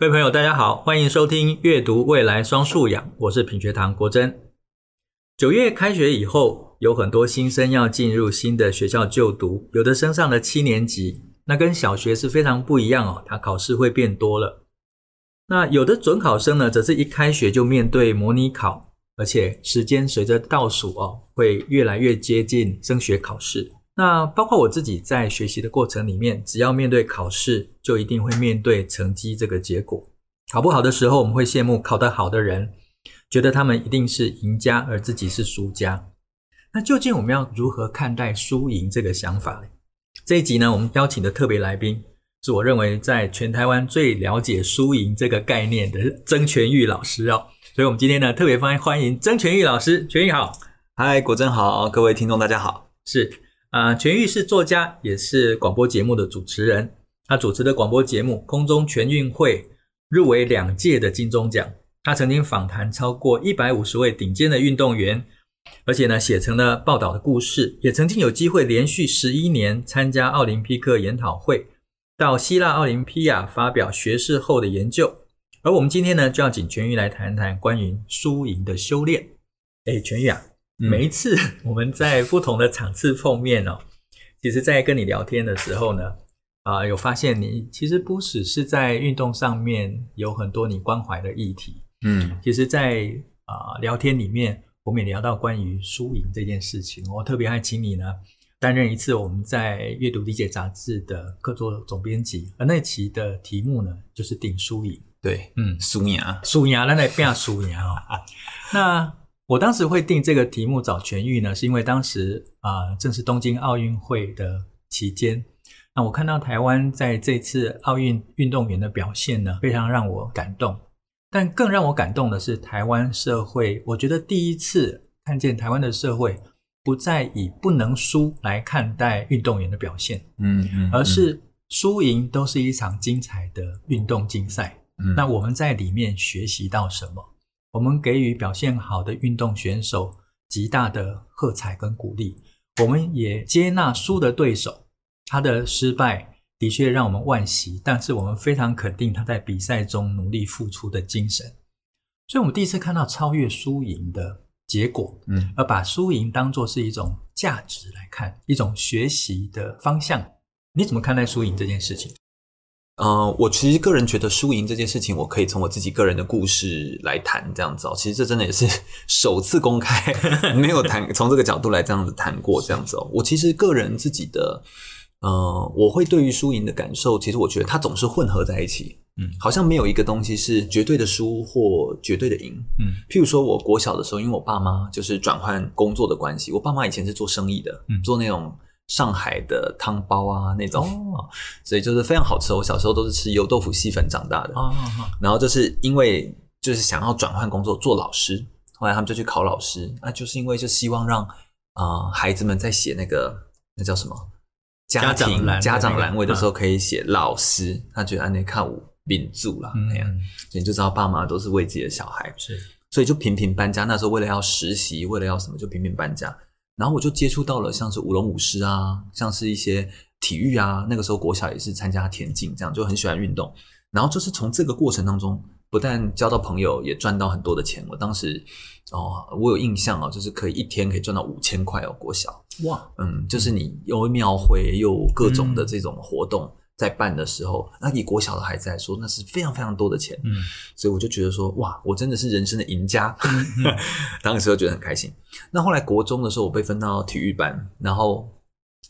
各位朋友，大家好，欢迎收听《阅读未来双素养》，我是品学堂国珍。九月开学以后，有很多新生要进入新的学校就读，有的升上了七年级，那跟小学是非常不一样哦，他考试会变多了。那有的准考生呢，则是一开学就面对模拟考，而且时间随着倒数哦，会越来越接近升学考试。那包括我自己在学习的过程里面，只要面对考试，就一定会面对成绩这个结果。考不好的时候，我们会羡慕考得好的人，觉得他们一定是赢家，而自己是输家。那究竟我们要如何看待输赢这个想法呢？这一集呢，我们邀请的特别来宾，是我认为在全台湾最了解输赢这个概念的曾全玉老师哦。所以，我们今天呢，特别欢迎欢迎曾全玉老师。全玉好，嗨，果真好，各位听众大家好，是。啊，全裕是作家，也是广播节目的主持人。他主持的广播节目《空中全运会》入围两届的金钟奖。他曾经访谈超过一百五十位顶尖的运动员，而且呢，写成了报道的故事。也曾经有机会连续十一年参加奥林匹克研讨会，到希腊奥林匹亚发表学士后的研究。而我们今天呢，就要请全裕来谈谈关于输赢的修炼。哎，全裕啊。每一次 我们在不同的场次碰面哦，其实，在跟你聊天的时候呢，啊、呃，有发现你其实不只是在运动上面有很多你关怀的议题，嗯，其实在，在、呃、啊聊天里面，我们也聊到关于输赢这件事情。我特别还请你呢担任一次我们在《阅读理解》杂志的客座总编辑，而那期的题目呢就是顶输赢。对，嗯，输赢，输赢，那来变输赢哦。那我当时会定这个题目找痊愈呢，是因为当时啊、呃，正是东京奥运会的期间。那我看到台湾在这次奥运运动员的表现呢，非常让我感动。但更让我感动的是，台湾社会，我觉得第一次看见台湾的社会不再以不能输来看待运动员的表现，嗯嗯，嗯，而是输赢都是一场精彩的运动竞赛。嗯，那我们在里面学习到什么？我们给予表现好的运动选手极大的喝彩跟鼓励，我们也接纳输的对手，他的失败的确让我们惋惜，但是我们非常肯定他在比赛中努力付出的精神。所以，我们第一次看到超越输赢的结果，嗯，而把输赢当作是一种价值来看，一种学习的方向。你怎么看待输赢这件事情？呃，我其实个人觉得输赢这件事情，我可以从我自己个人的故事来谈这样子哦。其实这真的也是 首次公开，没有谈从这个角度来这样子谈过这样子哦。我其实个人自己的，呃，我会对于输赢的感受，其实我觉得它总是混合在一起，嗯，好像没有一个东西是绝对的输或绝对的赢，嗯。譬如说，我国小的时候，因为我爸妈就是转换工作的关系，我爸妈以前是做生意的，嗯，做那种。上海的汤包啊，那种，哦，所以就是非常好吃。我小时候都是吃油豆腐细粉长大的。哦，然后就是因为就是想要转换工作做老师，后来他们就去考老师。那就是因为就希望让啊、呃、孩子们在写那个那叫什么家庭家长栏位的时候可以写老师。他觉得安内看我秉住了那样，所以你就知道爸妈都是为自己的小孩，是，所以就频频搬家。那时候为了要实习，为了要什么，就频频搬家。然后我就接触到了像是舞龙舞狮啊，像是一些体育啊。那个时候国小也是参加田径，这样就很喜欢运动。然后就是从这个过程当中，不但交到朋友，也赚到很多的钱。我当时哦，我有印象哦，就是可以一天可以赚到五千块哦，国小哇，嗯，就是你又庙会，又各种的这种活动。嗯在办的时候，那以国小的孩子来说，那是非常非常多的钱。嗯，所以我就觉得说，哇，我真的是人生的赢家。当时就觉得很开心。那后来国中的时候，我被分到体育班，然后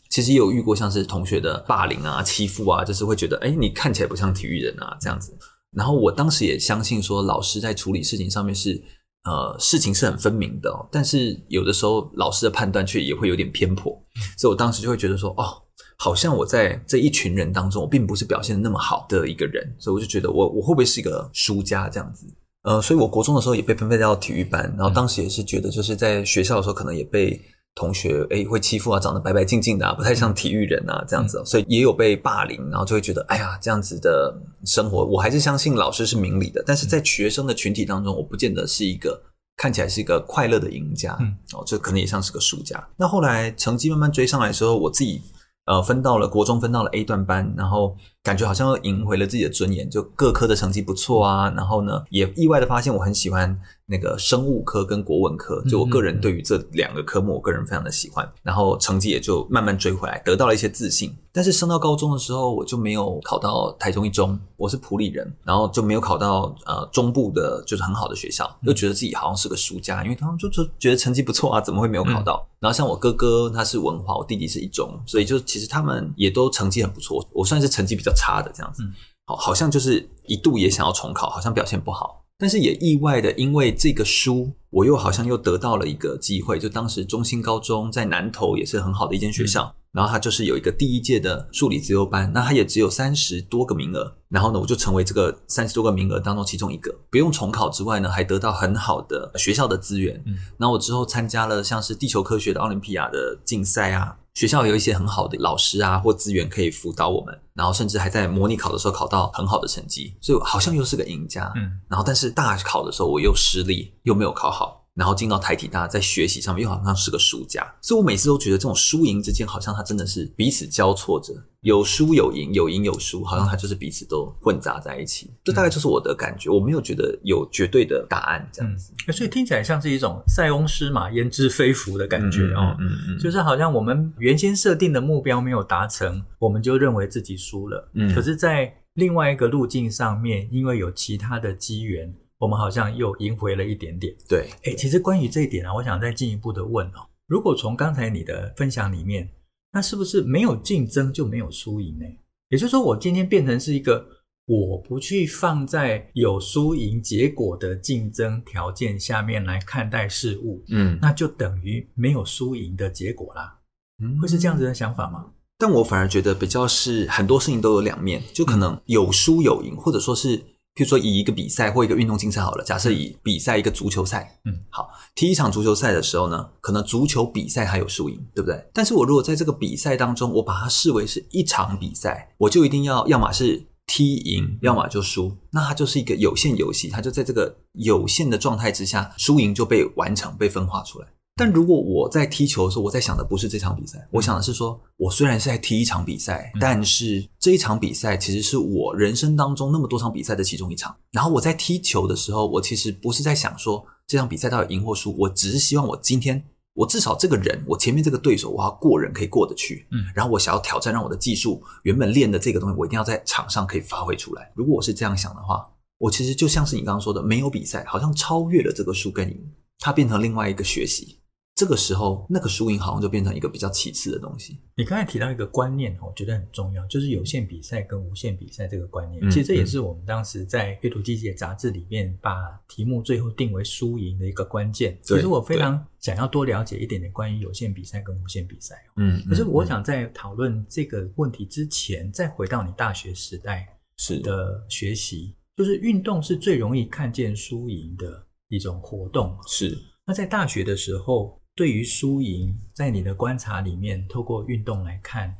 其实也有遇过像是同学的霸凌啊、欺负啊，就是会觉得，哎，你看起来不像体育人啊，这样子。然后我当时也相信说，老师在处理事情上面是，呃，事情是很分明的，但是有的时候老师的判断却也会有点偏颇，所以我当时就会觉得说，哦。好像我在这一群人当中，我并不是表现的那么好的一个人，所以我就觉得我我会不会是一个输家这样子？呃，所以我国中的时候也被分配到体育班，然后当时也是觉得就是在学校的时候可能也被同学诶会欺负啊，长得白白净净的啊，不太像体育人啊这样子，所以也有被霸凌，然后就会觉得哎呀这样子的生活，我还是相信老师是明理的，但是在学生的群体当中，我不见得是一个看起来是一个快乐的赢家，嗯哦，这可能也像是个输家。那后来成绩慢慢追上来的时候，我自己。呃，分到了国中，分到了 A 段班，然后感觉好像又赢回了自己的尊严，就各科的成绩不错啊，然后呢，也意外的发现我很喜欢那个生物科跟国文科，就我个人对于这两个科目，我个人非常的喜欢，然后成绩也就慢慢追回来，得到了一些自信。但是升到高中的时候，我就没有考到台中一中，我是普里人，然后就没有考到呃中部的，就是很好的学校，又觉得自己好像是个输家，因为他们就就觉得成绩不错啊，怎么会没有考到？然后像我哥哥他是文化，我弟弟是一中，所以就其实他们也都成绩很不错，我算是成绩比较差的这样子，好，好像就是一度也想要重考，好像表现不好，但是也意外的，因为这个书，我又好像又得到了一个机会，就当时中兴高中在南投也是很好的一间学校，然后它就是有一个第一届的数理自由班，那它也只有三十多个名额，然后呢，我就成为这个三十多个名额当中其中一个，不用重考之外呢，还得到很好的学校的资源，嗯，然后我之后参加了像是地球科学的奥林匹亚的竞赛啊。学校有一些很好的老师啊，或资源可以辅导我们，然后甚至还在模拟考的时候考到很好的成绩，所以好像又是个赢家。嗯，然后但是大考的时候我又失利，又没有考好。然后进到台体大，在学习上面又好像是个输家，所以我每次都觉得这种输赢之间，好像它真的是彼此交错着，有输有赢，有赢有输，好像它就是彼此都混杂在一起。这大概就是我的感觉，我没有觉得有绝对的答案这样子。所以听起来像是一种塞翁失马焉知非福的感觉哦，嗯嗯，就是好像我们原先设定的目标没有达成，我们就认为自己输了。嗯，可是，在另外一个路径上面，因为有其他的机缘。我们好像又赢回了一点点。对，哎，其实关于这一点啊，我想再进一步的问哦，如果从刚才你的分享里面，那是不是没有竞争就没有输赢呢？也就是说，我今天变成是一个我不去放在有输赢结果的竞争条件下面来看待事物，嗯，那就等于没有输赢的结果啦。嗯，会是这样子的想法吗？但我反而觉得比较是很多事情都有两面，就可能有输有赢，或者说是。譬如说，以一个比赛或一个运动竞赛好了，假设以比赛一个足球赛，嗯，好，踢一场足球赛的时候呢，可能足球比赛还有输赢，对不对？但是我如果在这个比赛当中，我把它视为是一场比赛，我就一定要要么是踢赢，要么就输，那它就是一个有限游戏，它就在这个有限的状态之下，输赢就被完成、被分化出来。但如果我在踢球的时候，我在想的不是这场比赛，我想的是说，我虽然是在踢一场比赛，但是这一场比赛其实是我人生当中那么多场比赛的其中一场。然后我在踢球的时候，我其实不是在想说这场比赛到底赢或输，我只是希望我今天我至少这个人，我前面这个对手，我要过人可以过得去。嗯，然后我想要挑战，让我的技术原本练的这个东西，我一定要在场上可以发挥出来。如果我是这样想的话，我其实就像是你刚刚说的，没有比赛，好像超越了这个输跟赢，它变成另外一个学习。这个时候，那个输赢好像就变成一个比较其次的东西。你刚才提到一个观念，我觉得很重要，就是有限比赛跟无限比赛这个观念。其实这也是我们当时在阅读机械杂志里面把题目最后定为输赢的一个关键。其实我非常想要多了解一点点关于有限比赛跟无限比赛。嗯，可是我想在讨论这个问题之前，再回到你大学时代是的学习，就是运动是最容易看见输赢的一种活动。是。那在大学的时候。对于输赢，在你的观察里面，透过运动来看，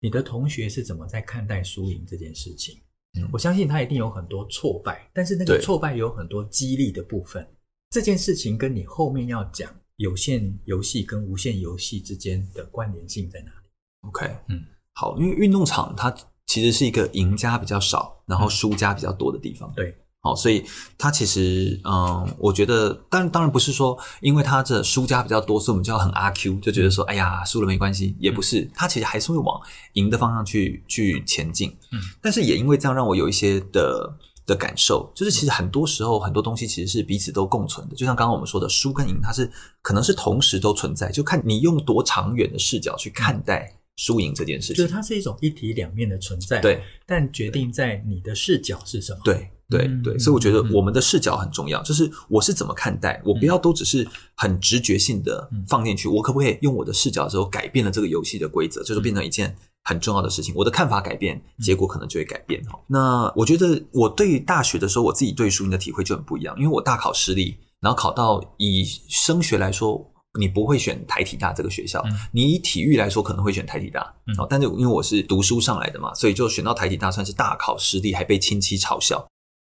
你的同学是怎么在看待输赢这件事情？嗯，我相信他一定有很多挫败，但是那个挫败有很多激励的部分。这件事情跟你后面要讲有限游戏跟无限游戏之间的关联性在哪里？OK，嗯，好，因为运动场它其实是一个赢家比较少，然后输家比较多的地方。对。好，所以他其实，嗯，我觉得，当然，当然不是说，因为他这输家比较多，所以我们就要很阿 Q，就觉得说，哎呀，输了没关系，也不是，他其实还是会往赢的方向去去前进。嗯，但是也因为这样，让我有一些的的感受，就是其实很多时候很多东西其实是彼此都共存的，就像刚刚我们说的，输跟赢，它是可能是同时都存在，就看你用多长远的视角去看待输赢这件事情。就是它是一种一体两面的存在，对，但决定在你的视角是什么？对。对对，所以我觉得我们的视角很重要，就是我是怎么看待，我不要都只是很直觉性的放进去，我可不可以用我的视角之后改变了这个游戏的规则，就是变成一件很重要的事情。我的看法改变，结果可能就会改变哈。那我觉得我对大学的时候，我自己对输赢的体会就很不一样，因为我大考失利，然后考到以升学来说，你不会选台体大这个学校，你以体育来说可能会选台体大，但是因为我是读书上来的嘛，所以就选到台体大，算是大考失利，还被亲戚嘲笑。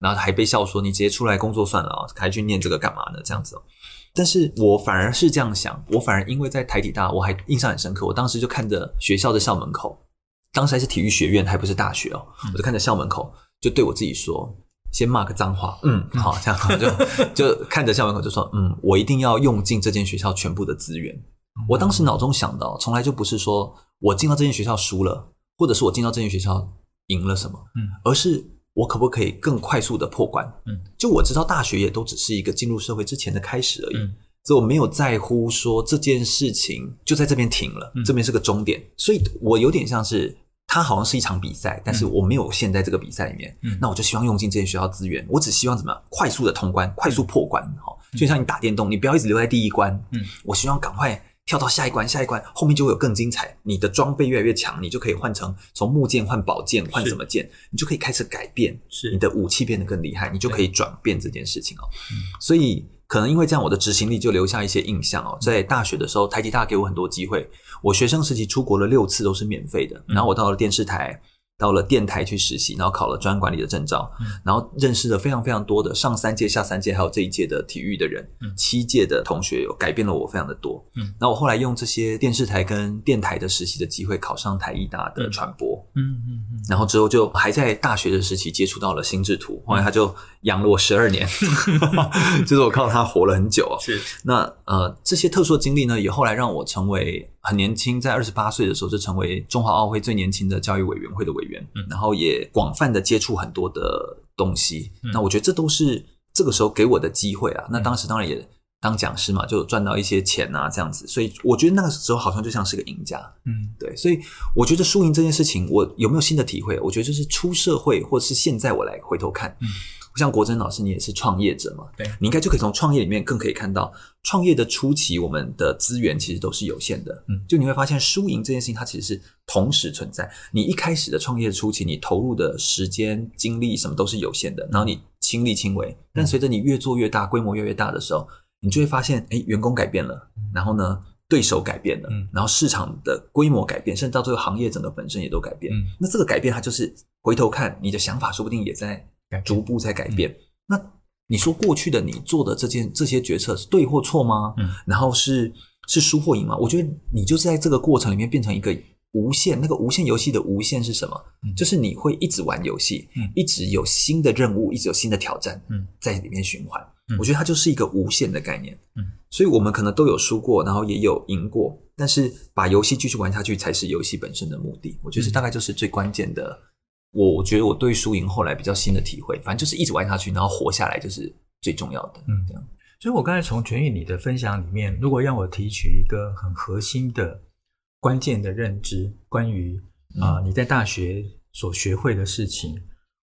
然后还被笑说，你直接出来工作算了啊，还去念这个干嘛呢？这样子哦。但是我反而是这样想，我反而因为在台体大，我还印象很深刻。我当时就看着学校的校门口，当时还是体育学院，还不是大学哦。嗯、我就看着校门口，就对我自己说：“先骂个脏话，嗯，好，这样就 就看着校门口就说，嗯，我一定要用尽这间学校全部的资源。嗯”我当时脑中想到，从来就不是说我进到这间学校输了，或者是我进到这间学校赢了什么，嗯，而是我可不可以更快速的破关？嗯，就我知道大学也都只是一个进入社会之前的开始而已。嗯。所以我没有在乎说这件事情就在这边停了，嗯、这边是个终点，所以我有点像是它好像是一场比赛，但是我没有陷在这个比赛里面，嗯、那我就希望用尽这些学校资源，我只希望怎么样快速的通关，快速破关，哈、嗯，就像你打电动，你不要一直留在第一关，嗯，我希望赶快跳到下一关，下一关后面就会有更精彩，你的装备越来越强，你就可以换成从木剑换宝剑，换什么剑，你就可以开始改变，是你的武器变得更厉害，你就可以转变这件事情哦，嗯、所以。可能因为这样，我的执行力就留下一些印象哦。在大学的时候，台积大给我很多机会，我学生时期出国了六次都是免费的，然后我到了电视台。到了电台去实习，然后考了专案管理的证照，嗯、然后认识了非常非常多的上三届、下三届，还有这一届的体育的人，嗯、七届的同学，有改变了我非常的多。嗯，那我后来用这些电视台跟电台的实习的机会，考上台艺大的传播。嗯嗯嗯，然后之后就还在大学的时期接触到了心智图，后来他就养了我十二年，嗯、就是我靠他活了很久哦。是，那呃这些特殊的经历呢，也后来让我成为。很年轻，在二十八岁的时候就成为中华奥会最年轻的教育委员会的委员，嗯，然后也广泛的接触很多的东西。嗯，那我觉得这都是这个时候给我的机会啊。那当时当然也当讲师嘛，就赚到一些钱啊，这样子。所以我觉得那个时候好像就像是个赢家。嗯，对。所以我觉得输赢这件事情，我有没有新的体会？我觉得就是出社会，或者是现在我来回头看。嗯。像国珍老师，你也是创业者嘛？对，你应该就可以从创业里面更可以看到，创业的初期，我们的资源其实都是有限的。嗯，就你会发现输赢这件事情，它其实是同时存在。你一开始的创业初期，你投入的时间、精力什么都是有限的，然后你亲力亲为。但随着你越做越大，规模越来越大的时候，你就会发现，哎，员工改变了，然后呢，对手改变了，然后市场的规模改变，甚至到最后行业整个本身也都改变。嗯，那这个改变，它就是回头看你的想法，说不定也在。逐步在改变。嗯、那你说过去的你做的这件这些决策是对或错吗？嗯，然后是是输或赢吗？我觉得你就是在这个过程里面变成一个无限那个无限游戏的无限是什么？嗯、就是你会一直玩游戏，嗯，一直有新的任务，一直有新的挑战，嗯，在里面循环。嗯、我觉得它就是一个无限的概念。嗯，所以我们可能都有输过，然后也有赢过，但是把游戏继续玩下去才是游戏本身的目的。我觉得大概就是最关键的。我觉得我对输赢后来比较新的体会，反正就是一直玩下去，然后活下来就是最重要的。嗯，这样。所以我刚才从全宇你的分享里面，如果让我提取一个很核心的关键的认知，关于啊、呃、你在大学所学会的事情，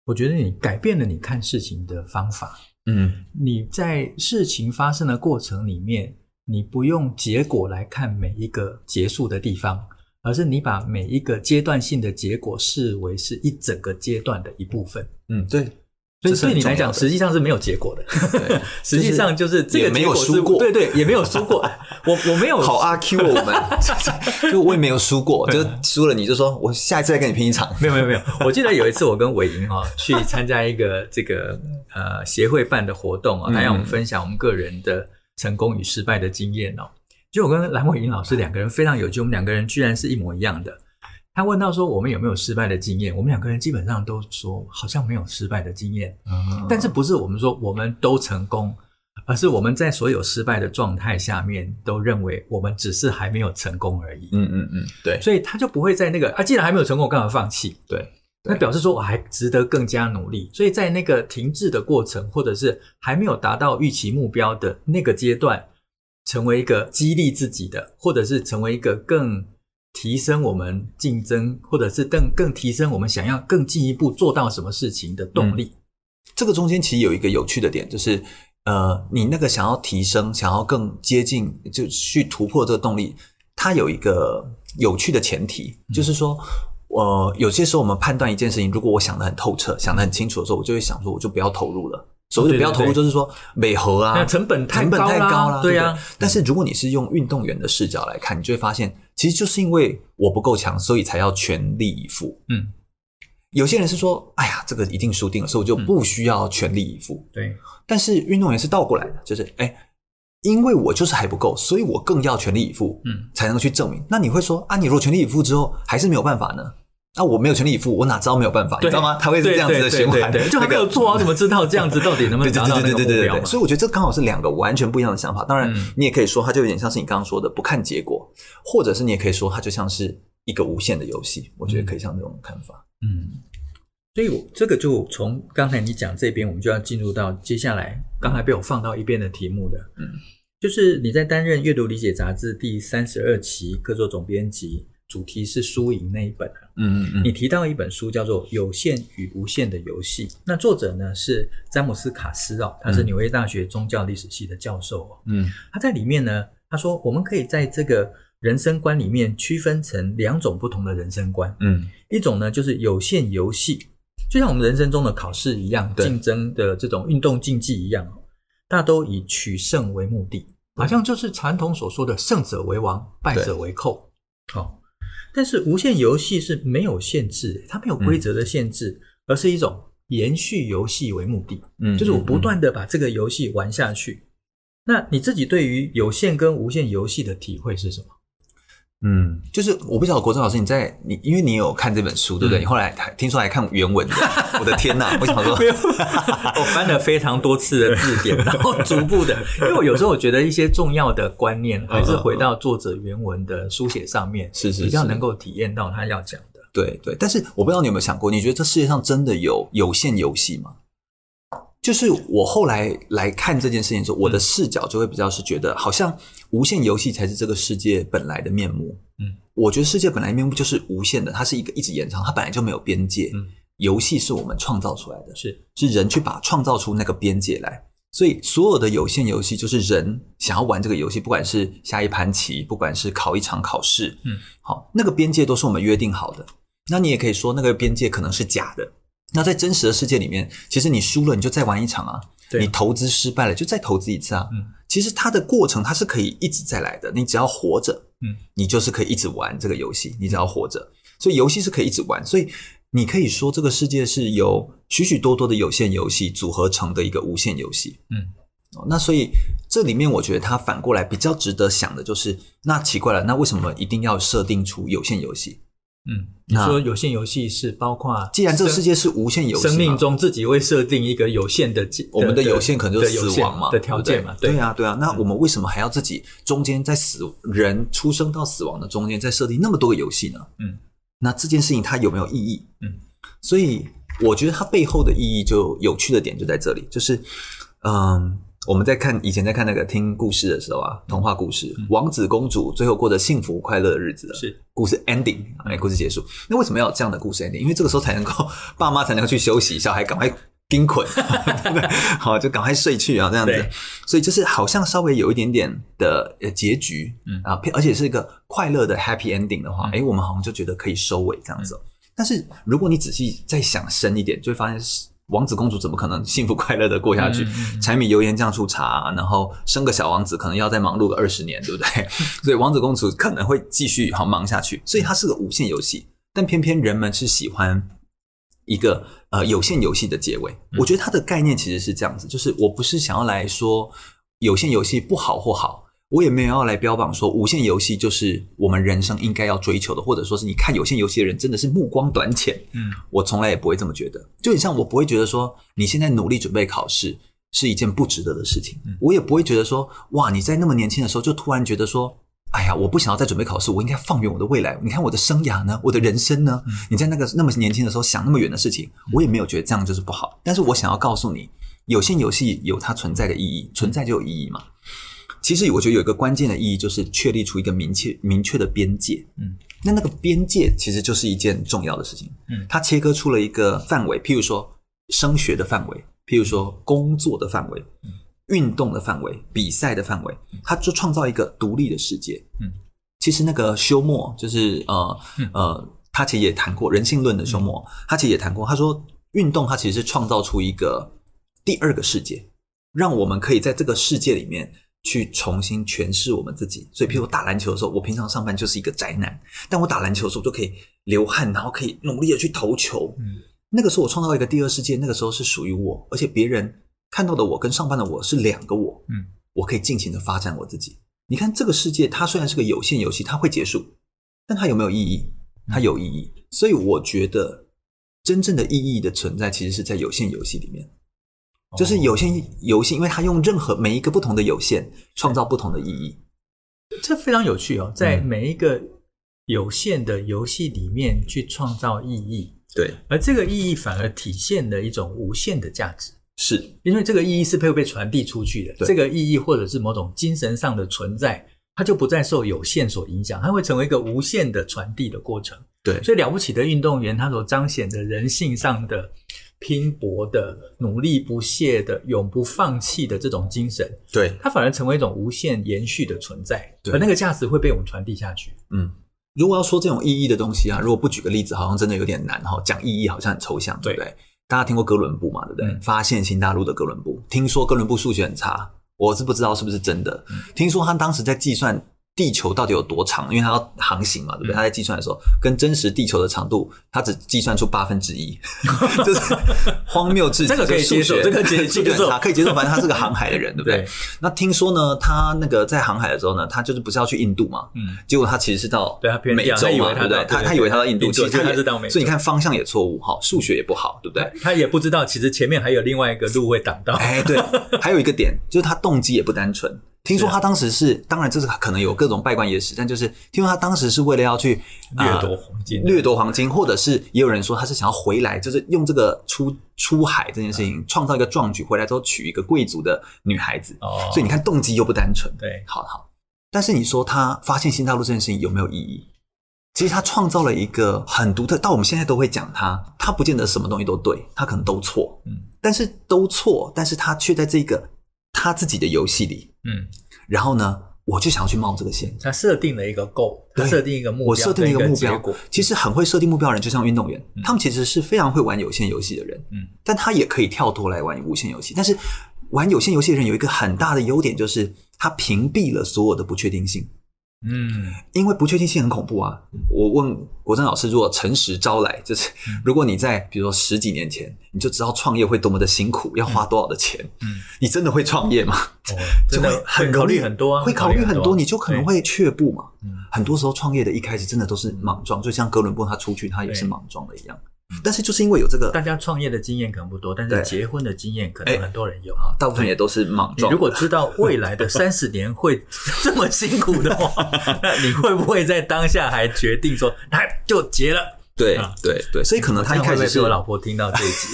我觉得你改变了你看事情的方法。嗯，你在事情发生的过程里面，你不用结果来看每一个结束的地方。而是你把每一个阶段性的结果视为是一整个阶段的一部分。嗯，对。所以对你来讲，实际上是没有结果的。对，实际上就是这个结果是过。对对，也没有输过。我我没有 好阿 Q 我们，就我也没有输过。就输了你就说我下一次再跟你拼一场。没有没有没有。我记得有一次我跟伟莹哈去参加一个这个呃协会办的活动啊，他让我们分享我们个人的成功与失败的经验哦。就我跟蓝伟莹老师两个人非常有趣，我们两个人居然是一模一样的。他问到说我们有没有失败的经验，我们两个人基本上都说好像没有失败的经验。嗯，但是不是我们说我们都成功，而是我们在所有失败的状态下面都认为我们只是还没有成功而已。嗯嗯嗯，对。所以他就不会在那个啊，既然还没有成功，我干嘛放弃？对，那表示说我还值得更加努力。所以在那个停滞的过程，或者是还没有达到预期目标的那个阶段。成为一个激励自己的，或者是成为一个更提升我们竞争，或者是更更提升我们想要更进一步做到什么事情的动力。嗯，这个中间其实有一个有趣的点，就是呃，你那个想要提升、想要更接近，就去突破这个动力，它有一个有趣的前提，嗯，就是说，呃，有些时候我们判断一件事情，如果我想得很透彻、想得很清楚的时候，我就会想说，我就不要投入了。所谓的不要投入，就是说美和啊，成本成本太高了，对呀。但是如果你是用运动员的视角来看，你就会发现，其实就是因为我不够强，所以才要全力以赴。嗯，有些人是说，哎呀，这个一定输定了，所以我就不需要全力以赴。对。但是运动员是倒过来的，就是哎，因为我就是还不够，所以我更要全力以赴，嗯，才能去证明。那你会说啊，你如果全力以赴之后还是没有办法呢？那我没有全力以赴，我哪知道没有办法？你知道吗？他会是这样子的循环，就还没有做，我怎么知道这样子到底能不能达到那个目标？所以我觉得这刚好是两个完全不一样的想法。当然，你也可以说它就有点像是你刚刚说的不看结果，或者是你也可以说它就像是一个无限的游戏。我觉得可以像这种看法。嗯，所以我这个就从刚才你讲这边，我们就要进入到接下来刚才被我放到一边的题目的，嗯，就是你在担任《阅读理解》杂志第三十二期客座总编辑。主题是输赢那一本啊，嗯嗯嗯，你提到一本书叫做《有限与无限的游戏》，那作者呢是詹姆斯卡斯哦，他是纽约大学宗教历史系的教授哦，嗯，他在里面呢，他说我们可以在这个人生观里面区分成两种不同的人生观，嗯，一种呢就是有限游戏，就像我们人生中的考试一样，竞争的这种运动竞技一样，大都以取胜为目的，好像就是传统所说的胜者为王，败者为寇，好。但是无限游戏是没有限制，它没有规则的限制，嗯、而是一种延续游戏为目的。嗯，就是我不断的把这个游戏玩下去。嗯、那你自己对于有限跟无限游戏的体会是什么？嗯，就是我不晓得国珍老师你在你，因为你有看这本书，对不对？嗯、你后来还听说还看原文的，我的天哪！我想说，我翻了非常多次的字典，然后逐步的，因为我有时候我觉得一些重要的观念还是回到作者原文的书写上面，是是比较能够体验到他要讲的。对对，但是我不知道你有没有想过，你觉得这世界上真的有有限游戏吗？就是我后来来看这件事情的时候，我的视角就会比较是觉得，好像无限游戏才是这个世界本来的面目。嗯，我觉得世界本来面目就是无限的，它是一个一直延长，它本来就没有边界。嗯，游戏是我们创造出来的，是是人去把创造出那个边界来，所以所有的有限游戏就是人想要玩这个游戏，不管是下一盘棋，不管是考一场考试，嗯，好，那个边界都是我们约定好的。那你也可以说那个边界可能是假的。那在真实的世界里面，其实你输了，你就再玩一场啊。对你投资失败了，就再投资一次啊。嗯，其实它的过程它是可以一直再来的。你只要活着，嗯，你就是可以一直玩这个游戏。你只要活着，所以游戏是可以一直玩。所以你可以说，这个世界是由许许多多的有限游戏组合成的一个无限游戏。嗯，那所以这里面我觉得它反过来比较值得想的就是，那奇怪了，那为什么一定要设定出有限游戏？嗯，你说有限游戏是包括，既然这个世界是无限游戏，生命中自己会设定一个有限的，我们的有限可能就是死亡嘛的条件嘛，对啊，对啊。那我们为什么还要自己中间在死人出生到死亡的中间再设定那么多个游戏呢？嗯，那这件事情它有没有意义？嗯，所以我觉得它背后的意义就有趣的点就在这里，就是嗯。我们在看以前在看那个听故事的时候啊，童话故事，嗯、王子公主最后过着幸福快乐的日子了。是故事 ending，哎，故事结束。那为什么要有这样的故事 ending？因为这个时候才能够爸妈才能够去休息，小孩赶快冰捆，对不对？好，就赶快睡去啊，这样子。所以就是好像稍微有一点点的呃结局，嗯啊，而且是一个快乐的 happy ending 的话，哎、嗯，我们好像就觉得可以收尾这样子。嗯、但是如果你仔细再想深一点，就会发现是。王子公主怎么可能幸福快乐的过下去？柴米油盐酱醋茶，然后生个小王子，可能要再忙碌个二十年，对不对？所以王子公主可能会继续好忙下去。所以它是个无限游戏，但偏偏人们是喜欢一个呃有限游戏的结尾。嗯、我觉得它的概念其实是这样子，就是我不是想要来说有限游戏不好或好。我也没有要来标榜说无限游戏就是我们人生应该要追求的，或者说是你看有限游戏的人真的是目光短浅。嗯，我从来也不会这么觉得。就你像我不会觉得说你现在努力准备考试是一件不值得的事情。嗯，我也不会觉得说哇，你在那么年轻的时候就突然觉得说，哎呀，我不想要再准备考试，我应该放远我的未来。你看我的生涯呢，我的人生呢？你在那个那么年轻的时候想那么远的事情，我也没有觉得这样就是不好。但是我想要告诉你，有限游戏有它存在的意义，存在就有意义嘛。其实我觉得有一个关键的意义，就是确立出一个明确明确的边界。嗯，那那个边界其实就是一件重要的事情。嗯，它切割出了一个范围，譬如说升学的范围，譬如说工作的范围，嗯，运动的范围，比赛的范围，它就创造一个独立的世界。嗯，其实那个休谟就是呃呃，他其实也谈过人性论的休谟，他其实也谈过，他说运动它其实是创造出一个第二个世界，让我们可以在这个世界里面。去重新诠释我们自己，所以，譬如我打篮球的时候，我平常上班就是一个宅男，但我打篮球的时候就可以流汗，然后可以努力的去投球。嗯，那个时候我创造一个第二世界，那个时候是属于我，而且别人看到的我跟上班的我是两个我。嗯，我可以尽情的发展我自己。你看这个世界，它虽然是个有限游戏，它会结束，但它有没有意义？它有意义。所以我觉得真正的意义的存在，其实是在有限游戏里面。就是有限游戏，因为它用任何每一个不同的有限，创造不同的意义。这非常有趣哦，在每一个有限的游戏里面去创造意义。对，而这个意义反而体现了一种无限的价值。是，因为这个意义是会被传递出去的。这个意义或者是某种精神上的存在，它就不再受有限所影响，它会成为一个无限的传递的过程。对，所以了不起的运动员，他所彰显的人性上的。拼搏的、努力不懈的、永不放弃的这种精神，对，它反而成为一种无限延续的存在，对而那个价值会被我们传递下去。嗯，如果要说这种意义的东西啊，如果不举个例子，好像真的有点难哈。讲意义好像很抽象，对不对？对大家听过哥伦布嘛？对不对？嗯、发现新大陆的哥伦布，听说哥伦布数学很差，我是不知道是不是真的。嗯、听说他当时在计算。地球到底有多长？因为它要航行嘛，对不对？它在计算的时候，跟真实地球的长度，它只计算出八分之一，就是荒谬至极。这个可以接受，这个可以接受，可以接受。反正他是个航海的人，对不对？那听说呢，他那个在航海的时候呢，他就是不是要去印度嘛？嗯，结果他其实是到美洲嘛，对不对？他他以为他到印度，其实他是到美洲。所以你看方向也错误，哈，数学也不好，对不对？他也不知道，其实前面还有另外一个路会挡到。哎，对，还有一个点就是他动机也不单纯。听说他当时是，当然这是可能有各种拜官野史，但就是听说他当时是为了要去掠夺黄金，掠夺黄金，或者是也有人说他是想要回来，就是用这个出出海这件事情创造一个壮举，回来之后娶一个贵族的女孩子。哦，所以你看动机又不单纯。对，好好。但是你说他发现新大陆这件事情有没有意义？其实他创造了一个很独特，到我们现在都会讲他，他不见得什么东西都对，他可能都错。嗯，但是都错，但是他却在这个。他自己的游戏里，嗯，然后呢，我就想要去冒这个险。他设定了一个 goal，他设定一个目标，我设定一个目标。其实很会设定目标的人，就像运动员，他们其实是非常会玩有限游戏的人，嗯，但他也可以跳脱来玩无限游戏。但是玩有限游戏的人有一个很大的优点，就是他屏蔽了所有的不确定性。嗯，因为不确定性很恐怖啊。我问国珍老师，如果诚实招来，就是如果你在比如说十几年前，你就知道创业会多么的辛苦，要花多少的钱，嗯，你真的会创业吗？哦，真的很考虑很多啊，会考虑很多，你就可能会却步嘛。嗯，很多时候创业的一开始真的都是莽撞，就像哥伦布他出去，他也是莽撞的一样。但是就是因为有这个，大家创业的经验可能不多，但是结婚的经验可能很多人有啊，大部分也都是莽撞。你如果知道未来的 三十年会这么辛苦的话，那你会不会在当下还决定说，那就结了？对对对，所以可能他一开始是我老婆听到这一集，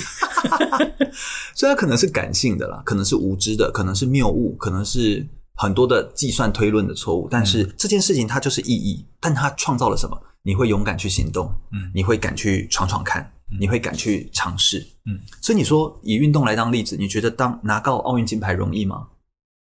所以他可能是感性的啦，可能是无知的，可能是谬误，可能是很多的计算推论的错误。但是这件事情它就是意义，但它创造了什么？你会勇敢去行动，嗯，你会敢去闯闯看，嗯、你会敢去尝试，嗯，所以你说以运动来当例子，你觉得当拿到奥运金牌容易吗？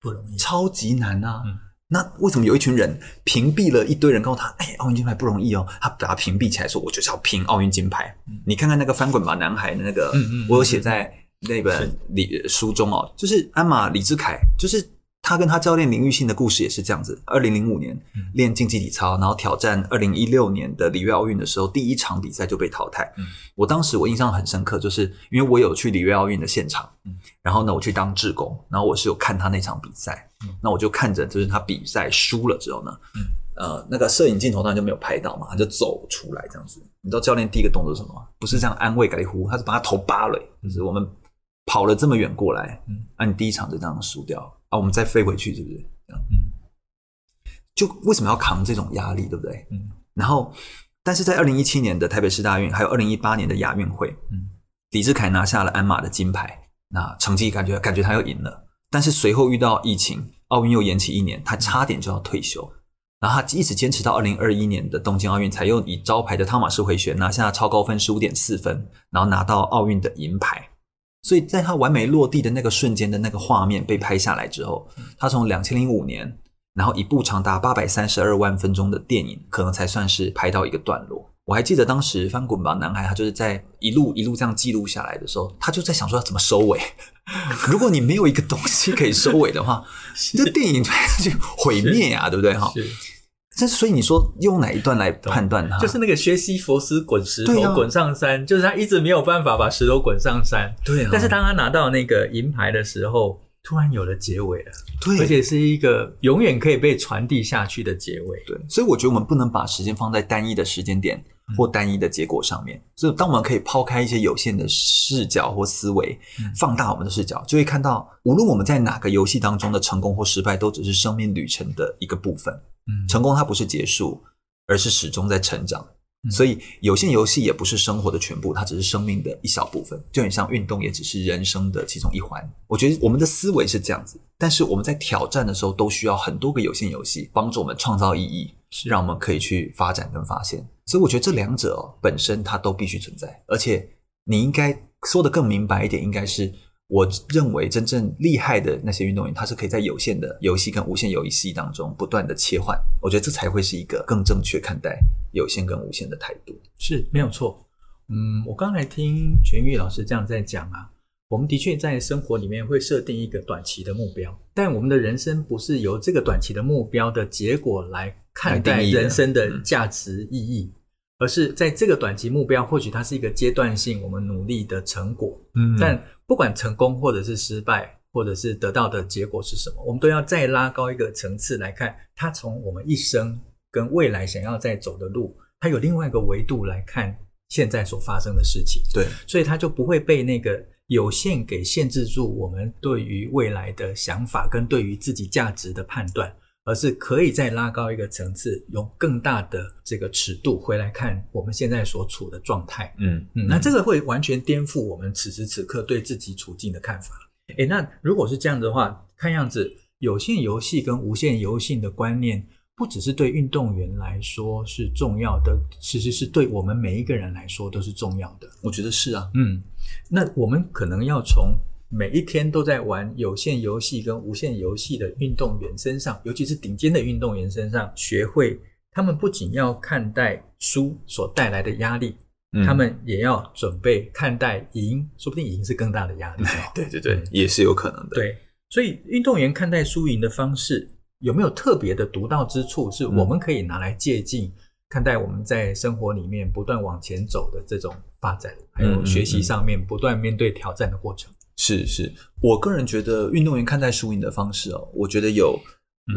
不容易，超级难啊！嗯、那为什么有一群人屏蔽了一堆人，告诉他，哎，奥运金牌不容易哦，他把他屏蔽起来，说我就是要拼奥运金牌。嗯、你看看那个翻滚吧男孩的那个，嗯嗯，嗯我有写在那本里书中哦，就是鞍马李志凯，就是。他跟他教练林玉信的故事也是这样子。二零零五年练竞技体操，然后挑战二零一六年的里约奥运的时候，第一场比赛就被淘汰。嗯，我当时我印象很深刻，就是因为我有去里约奥运的现场，嗯，然后呢，我去当志工，然后我是有看他那场比赛，嗯，那我就看着，就是他比赛输了之后呢，嗯，呃，那个摄影镜头当然就没有拍到嘛，他就走出来这样子。你知道教练第一个动作是什么吗？不是这样安慰给呼，他是把他头扒了，就是我们跑了这么远过来，嗯，啊，你第一场就这样输掉。啊，我们再飞回去，是不是？嗯，就为什么要扛这种压力，对不对？嗯。然后，但是在二零一七年的台北市大运，还有二零一八年的亚运会，嗯，李志凯拿下了鞍马的金牌，那成绩感觉感觉他又赢了。但是随后遇到疫情，奥运又延期一年，他差点就要退休。然后他一直坚持到二零二一年的东京奥运，才又以招牌的汤马士回旋拿下超高分十五点四分，然后拿到奥运的银牌。所以在他完美落地的那个瞬间的那个画面被拍下来之后，他从两千零五年，然后一部长达八百三十二万分钟的电影，可能才算是拍到一个段落。我还记得当时翻滚吧男孩，他就是在一路一路这样记录下来的时候，他就在想说要怎么收尾。如果你没有一个东西可以收尾的话，这电影拍下去毁灭啊，对不对哈？这所以你说用哪一段来判断它？就是那个薛西佛斯滚石头滚上山，啊、就是他一直没有办法把石头滚上山。对啊。但是当他拿到那个银牌的时候，突然有了结尾了。对。而且是一个永远可以被传递下去的结尾。对。所以我觉得我们不能把时间放在单一的时间点或单一的结果上面。所以，当我们可以抛开一些有限的视角或思维，放大我们的视角，就会看到，无论我们在哪个游戏当中的成功或失败，都只是生命旅程的一个部分。成功它不是结束，而是始终在成长。所以，有限游戏也不是生活的全部，它只是生命的一小部分。就很像运动，也只是人生的其中一环。我觉得我们的思维是这样子，但是我们在挑战的时候，都需要很多个有限游戏帮助我们创造意义，是是让我们可以去发展跟发现。所以，我觉得这两者，本身它都必须存在。而且，你应该说得更明白一点，应该是。我认为真正厉害的那些运动员，他是可以在有限的游戏跟无限游戏当中不断的切换。我觉得这才会是一个更正确看待有限跟无限的态度。是没有错。嗯，我刚才听全玉老师这样在讲啊，我们的确在生活里面会设定一个短期的目标，但我们的人生不是由这个短期的目标的结果来看待人生的价值意义。而是在这个短期目标，或许它是一个阶段性我们努力的成果，嗯，但不管成功或者是失败，或者是得到的结果是什么，我们都要再拉高一个层次来看，它从我们一生跟未来想要再走的路，它有另外一个维度来看现在所发生的事情，对，所以它就不会被那个有限给限制住我们对于未来的想法跟对于自己价值的判断。而是可以再拉高一个层次，用更大的这个尺度回来看我们现在所处的状态。嗯嗯，那这个会完全颠覆我们此时此刻对自己处境的看法。诶，那如果是这样的话，看样子有限游戏跟无限游戏的观念，不只是对运动员来说是重要的，其实是对我们每一个人来说都是重要的。我觉得是啊。嗯，那我们可能要从。每一天都在玩有限游戏跟无限游戏的运动员身上，尤其是顶尖的运动员身上，学会他们不仅要看待输所带来的压力，嗯，他们也要准备看待赢，说不定赢是更大的压力。对对对，也是有可能的。对，所以运动员看待输赢的方式有没有特别的独到之处，是我们可以拿来借鉴，看待我们在生活里面不断往前走的这种发展，还有学习上面不断面对挑战的过程。是是，我个人觉得运动员看待输赢的方式哦，我觉得有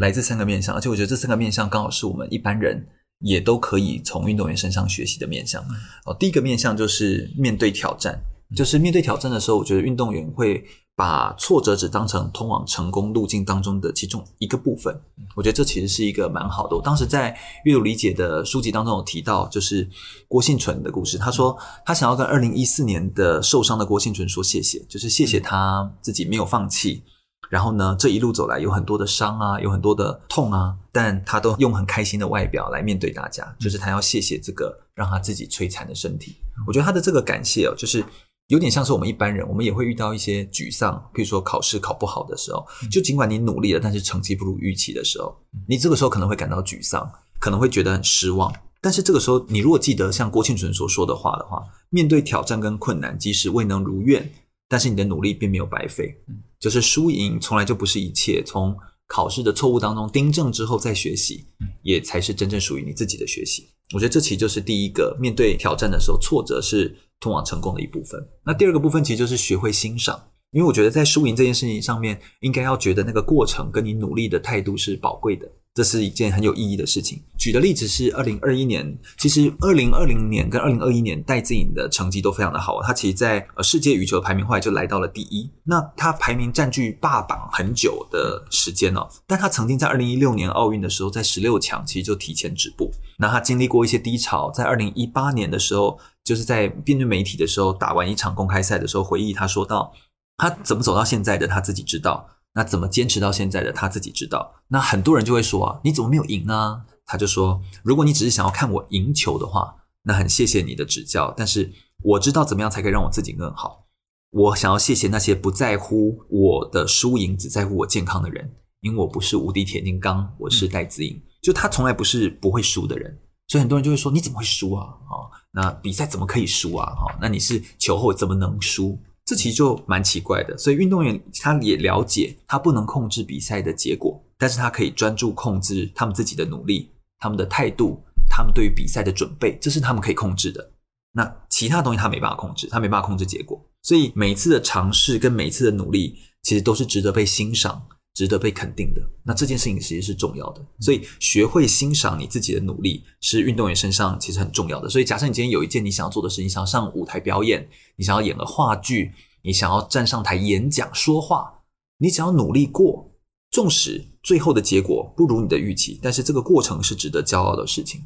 来自三个面向，而且我觉得这三个面向刚好是我们一般人也都可以从运动员身上学习的面向。哦，第一个面向就是面对挑战，就是面对挑战的时候，我觉得运动员会。把挫折只当成通往成功路径当中的其中一个部分，我觉得这其实是一个蛮好的。我当时在阅读理解的书籍当中有提到，就是郭幸存的故事。他说他想要跟二零一四年的受伤的郭幸存说谢谢，就是谢谢他自己没有放弃。然后呢，这一路走来有很多的伤啊，有很多的痛啊，但他都用很开心的外表来面对大家。就是他要谢谢这个让他自己摧残的身体。我觉得他的这个感谢哦，就是。有点像是我们一般人，我们也会遇到一些沮丧，譬如说考试考不好的时候，就尽管你努力了，但是成绩不如预期的时候，你这个时候可能会感到沮丧，可能会觉得很失望。但是这个时候，你如果记得像郭庆纯所说的话的话，面对挑战跟困难，即使未能如愿，但是你的努力并没有白费。就是输赢从来就不是一切，从考试的错误当中订正之后再学习，也才是真正属于你自己的学习。我觉得这其实就是第一个，面对挑战的时候，挫折是通往成功的一部分。那第二个部分其实就是学会欣赏，因为我觉得在输赢这件事情上面，应该要觉得那个过程跟你努力的态度是宝贵的。这是一件很有意义的事情。举的例子是二零二一年，其实二零二零年跟二零二一年戴资颖的成绩都非常的好。他其实，在呃世界羽球排名后来就来到了第一。那他排名占据霸榜很久的时间哦。但他曾经在二零一六年奥运的时候，在十六强其实就提前止步。那他经历过一些低潮，在二零一八年的时候，就是在面对媒体的时候，打完一场公开赛的时候，回忆他说到，他怎么走到现在的，他自己知道。那怎么坚持到现在的他自己知道。那很多人就会说啊，你怎么没有赢啊？他就说，如果你只是想要看我赢球的话，那很谢谢你的指教。但是我知道怎么样才可以让我自己更好。我想要谢谢那些不在乎我的输赢，只在乎我健康的人，因为我不是无敌铁金刚，我是戴资颖。就他从来不是不会输的人，所以很多人就会说，你怎么会输啊？啊，那比赛怎么可以输啊？哈，那你是球后怎么能输？这其实就蛮奇怪的，所以运动员他也了解，他不能控制比赛的结果，但是他可以专注控制他们自己的努力、他们的态度、他们对于比赛的准备，这是他们可以控制的。那其他东西他没办法控制，他没办法控制结果。所以每一次的尝试跟每一次的努力，其实都是值得被欣赏、值得被肯定的。那这件事情其实是重要的，所以学会欣赏你自己的努力是运动员身上其实很重要的。所以假设你今天有一件你想要做的事情，你想要上舞台表演，你想要演个话剧，你想要站上台演讲说话，你只要努力过，纵使最后的结果不如你的预期，但是这个过程是值得骄傲的事情。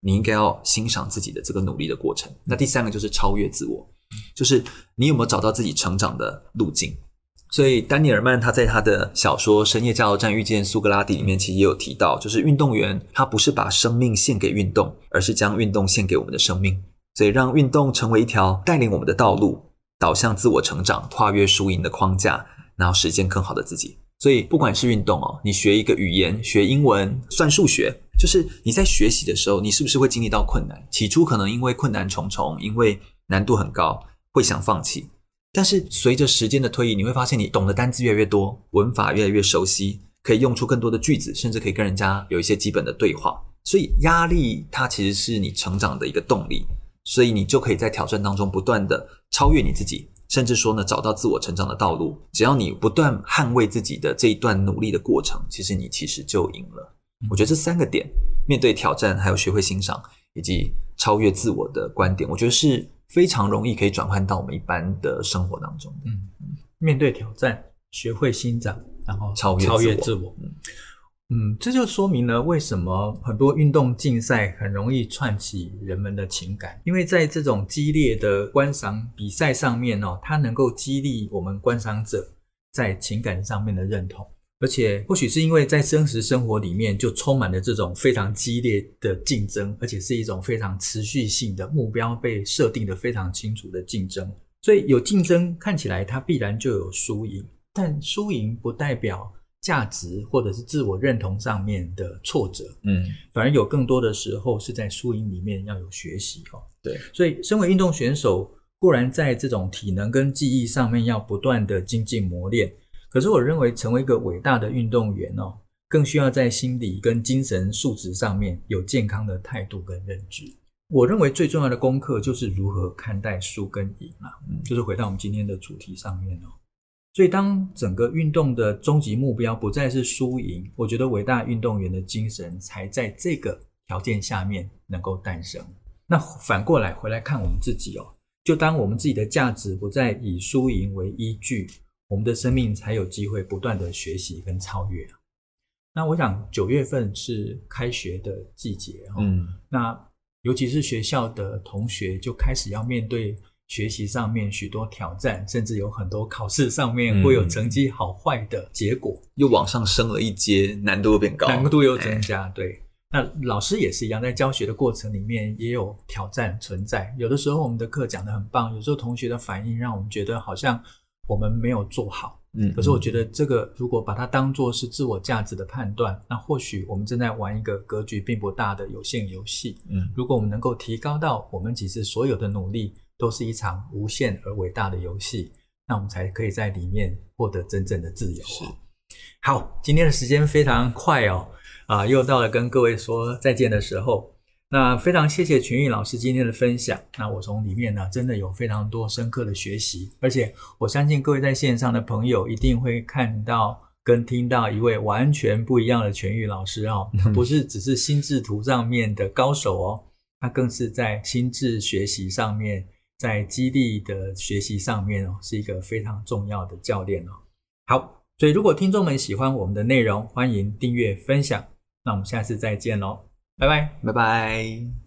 你应该要欣赏自己的这个努力的过程。那第三个就是超越自我，就是你有没有找到自己成长的路径。所以，丹尼尔曼他在他的小说《深夜加油站遇见苏格拉底》里面，其实也有提到，就是运动员他不是把生命献给运动，而是将运动献给我们的生命。所以，让运动成为一条带领我们的道路，导向自我成长、跨越输赢的框架，然后实现更好的自己。所以，不管是运动哦，你学一个语言、学英文、算数学，就是你在学习的时候，你是不是会经历到困难？起初可能因为困难重重，因为难度很高，会想放弃。但是随着时间的推移，你会发现你懂的单字越来越多，文法越来越熟悉，可以用出更多的句子，甚至可以跟人家有一些基本的对话。所以压力它其实是你成长的一个动力，所以你就可以在挑战当中不断的超越你自己，甚至说呢，找到自我成长的道路。只要你不断捍卫自己的这一段努力的过程，其实你其实就赢了。我觉得这三个点，面对挑战，还有学会欣赏以及超越自我的观点，我觉得是。非常容易可以转换到我们一般的生活当中。嗯，面对挑战，学会欣赏，然后超越超越自我。嗯，嗯，这就说明了为什么很多运动竞赛很容易串起人们的情感，因为在这种激烈的观赏比赛上面哦，它能够激励我们观赏者在情感上面的认同。而且，或许是因为在真实生活里面就充满了这种非常激烈的竞争，而且是一种非常持续性的目标被设定的非常清楚的竞争。所以有竞争，看起来它必然就有输赢，但输赢不代表价值或者是自我认同上面的挫折。嗯，反而有更多的时候是在输赢里面要有学习哦。对，所以身为运动选手，固然在这种体能跟技艺上面要不断的精进磨练。可是我认为，成为一个伟大的运动员哦，更需要在心理跟精神素质上面有健康的态度跟认知。我认为最重要的功课就是如何看待输跟赢啊，就是回到我们今天的主题上面哦。所以，当整个运动的终极目标不再是输赢，我觉得伟大运动员的精神才在这个条件下面能够诞生。那反过来回来看我们自己哦，就当我们自己的价值不再以输赢为依据。我们的生命才有机会不断的学习跟超越。那我想九月份是开学的季节，嗯，那尤其是学校的同学就开始要面对学习上面许多挑战，甚至有很多考试上面会有成绩好坏的结果，嗯、又往上升了一阶，难度又变高，难度又增加。哎、对，那老师也是一样，在教学的过程里面也有挑战存在。有的时候我们的课讲得很棒，有时候同学的反应让我们觉得好像。我们没有做好，嗯，可是我觉得这个如果把它当作是自我价值的判断，那或许我们正在玩一个格局并不大的有限游戏，嗯，如果我们能够提高到我们其实所有的努力都是一场无限而伟大的游戏，那我们才可以在里面获得真正的自由。是，好，今天的时间非常快哦，啊，又到了跟各位说再见的时候。那非常谢谢群育老师今天的分享。那我从里面呢，真的有非常多深刻的学习，而且我相信各位在线上的朋友一定会看到跟听到一位完全不一样的群育老师哦，不是只是心智图上面的高手哦，他更是在心智学习上面，在激励的学习上面哦，是一个非常重要的教练哦。好，所以如果听众们喜欢我们的内容，欢迎订阅分享。那我们下次再见喽。拜拜，拜拜。